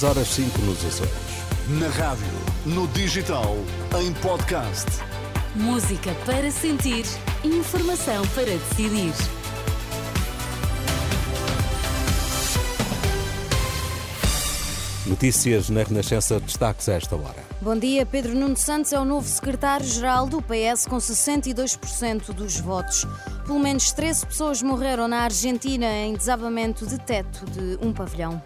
6 horas 5 nos Açores. Na rádio, no digital, em podcast. Música para sentir, informação para decidir. Notícias na Renascença, destaques a esta hora. Bom dia. Pedro Nuno Santos é o novo secretário-geral do PS com 62% dos votos. Pelo menos 13 pessoas morreram na Argentina em desabamento de teto de um pavilhão.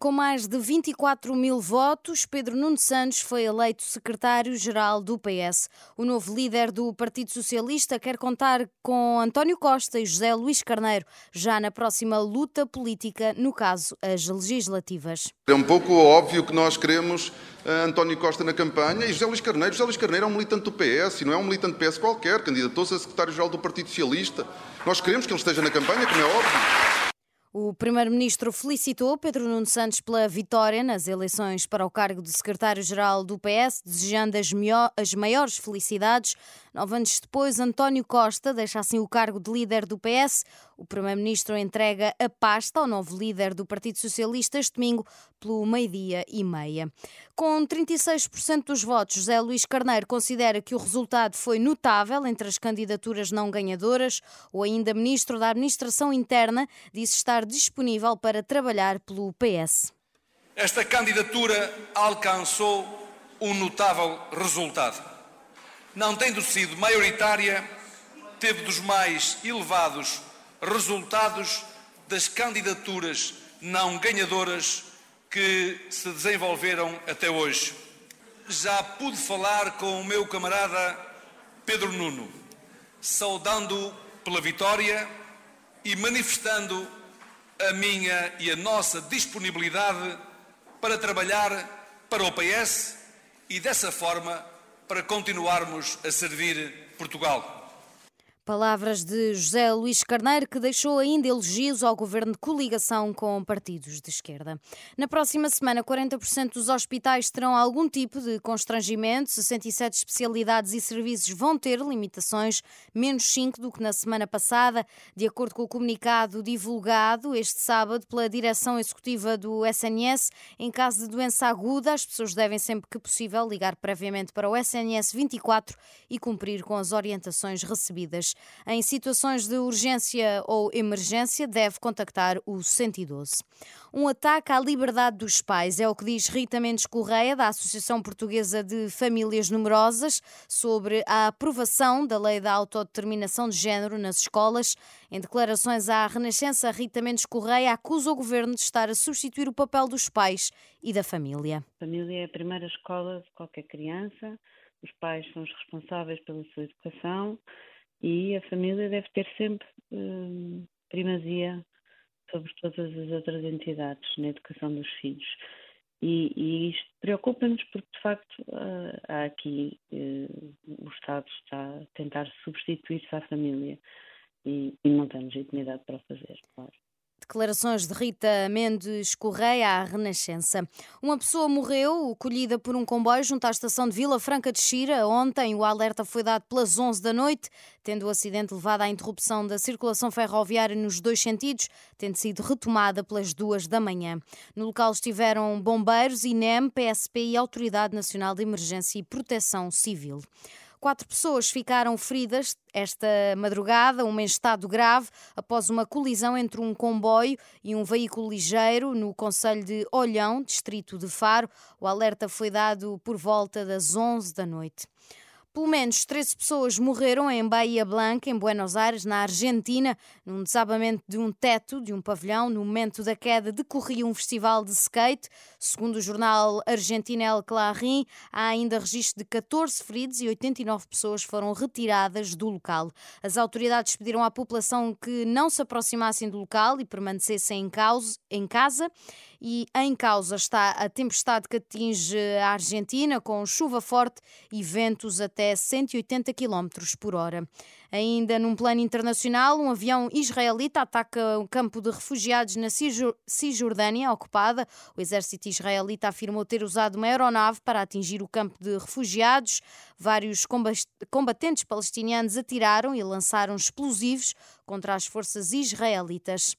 Com mais de 24 mil votos, Pedro Nuno Santos foi eleito secretário-geral do PS. O novo líder do Partido Socialista quer contar com António Costa e José Luís Carneiro já na próxima luta política, no caso, as legislativas. É um pouco óbvio que nós queremos uh, António Costa na campanha e José Luís Carneiro. José Luís Carneiro é um militante do PS e não é um militante do PS qualquer, candidatou-se a secretário-geral do Partido Socialista. Nós queremos que ele esteja na campanha, como é óbvio. O primeiro-ministro felicitou Pedro Nuno Santos pela vitória nas eleições para o cargo de secretário-geral do PS, desejando as, as maiores felicidades. Nove anos depois, António Costa deixa assim o cargo de líder do PS. O primeiro-ministro entrega a pasta ao novo líder do Partido Socialista este domingo pelo meio-dia e meia. Com 36% dos votos, José Luís Carneiro considera que o resultado foi notável entre as candidaturas não ganhadoras. O ainda ministro da Administração Interna disse estar disponível para trabalhar pelo PS. Esta candidatura alcançou um notável resultado. Não tendo sido maioritária, teve dos mais elevados resultados das candidaturas não ganhadoras que se desenvolveram até hoje. Já pude falar com o meu camarada Pedro Nuno, saudando pela vitória e manifestando a minha e a nossa disponibilidade para trabalhar para o PS e, dessa forma, para continuarmos a servir Portugal. Palavras de José Luís Carneiro, que deixou ainda elogios ao governo de coligação com partidos de esquerda. Na próxima semana, 40% dos hospitais terão algum tipo de constrangimento. 67 especialidades e serviços vão ter limitações, menos 5 do que na semana passada, de acordo com o comunicado divulgado este sábado pela direção executiva do SNS. Em caso de doença aguda, as pessoas devem sempre que possível ligar previamente para o SNS 24 e cumprir com as orientações recebidas. Em situações de urgência ou emergência, deve contactar o 112. Um ataque à liberdade dos pais é o que diz Rita Mendes Correia, da Associação Portuguesa de Famílias Numerosas, sobre a aprovação da Lei da Autodeterminação de Género nas escolas. Em declarações à Renascença, Rita Mendes Correia acusa o governo de estar a substituir o papel dos pais e da família. A família é a primeira escola de qualquer criança. Os pais são os responsáveis pela sua educação e a família deve ter sempre hum, primazia sobre todas as outras entidades na educação dos filhos. E, e isto preocupa-nos porque, de facto, uh, há aqui uh, o Estado está a tentar substituir-se à família e, e não tem legitimidade para fazer, claro. Declarações de Rita Mendes Correia à Renascença. Uma pessoa morreu colhida por um comboio junto à estação de Vila Franca de Xira. Ontem o alerta foi dado pelas 11 da noite, tendo o acidente levado à interrupção da circulação ferroviária nos dois sentidos, tendo sido retomada pelas duas da manhã. No local estiveram bombeiros, INEM, PSP e Autoridade Nacional de Emergência e Proteção Civil. Quatro pessoas ficaram feridas esta madrugada, uma em estado grave, após uma colisão entre um comboio e um veículo ligeiro no Conselho de Olhão, distrito de Faro. O alerta foi dado por volta das 11 da noite. Pelo menos 13 pessoas morreram em Bahia Blanca, em Buenos Aires, na Argentina, num desabamento de um teto de um pavilhão. No momento da queda decorria um festival de skate. Segundo o jornal argentino El Clarín, há ainda registro de 14 feridos e 89 pessoas foram retiradas do local. As autoridades pediram à população que não se aproximassem do local e permanecessem em, causa, em casa e em causa está a tempestade que atinge a Argentina, com chuva forte e ventos até 180 km por hora. Ainda num plano internacional, um avião israelita ataca um campo de refugiados na Cisjordânia ocupada. O exército israelita afirmou ter usado uma aeronave para atingir o campo de refugiados. Vários combatentes palestinianos atiraram e lançaram explosivos contra as forças israelitas.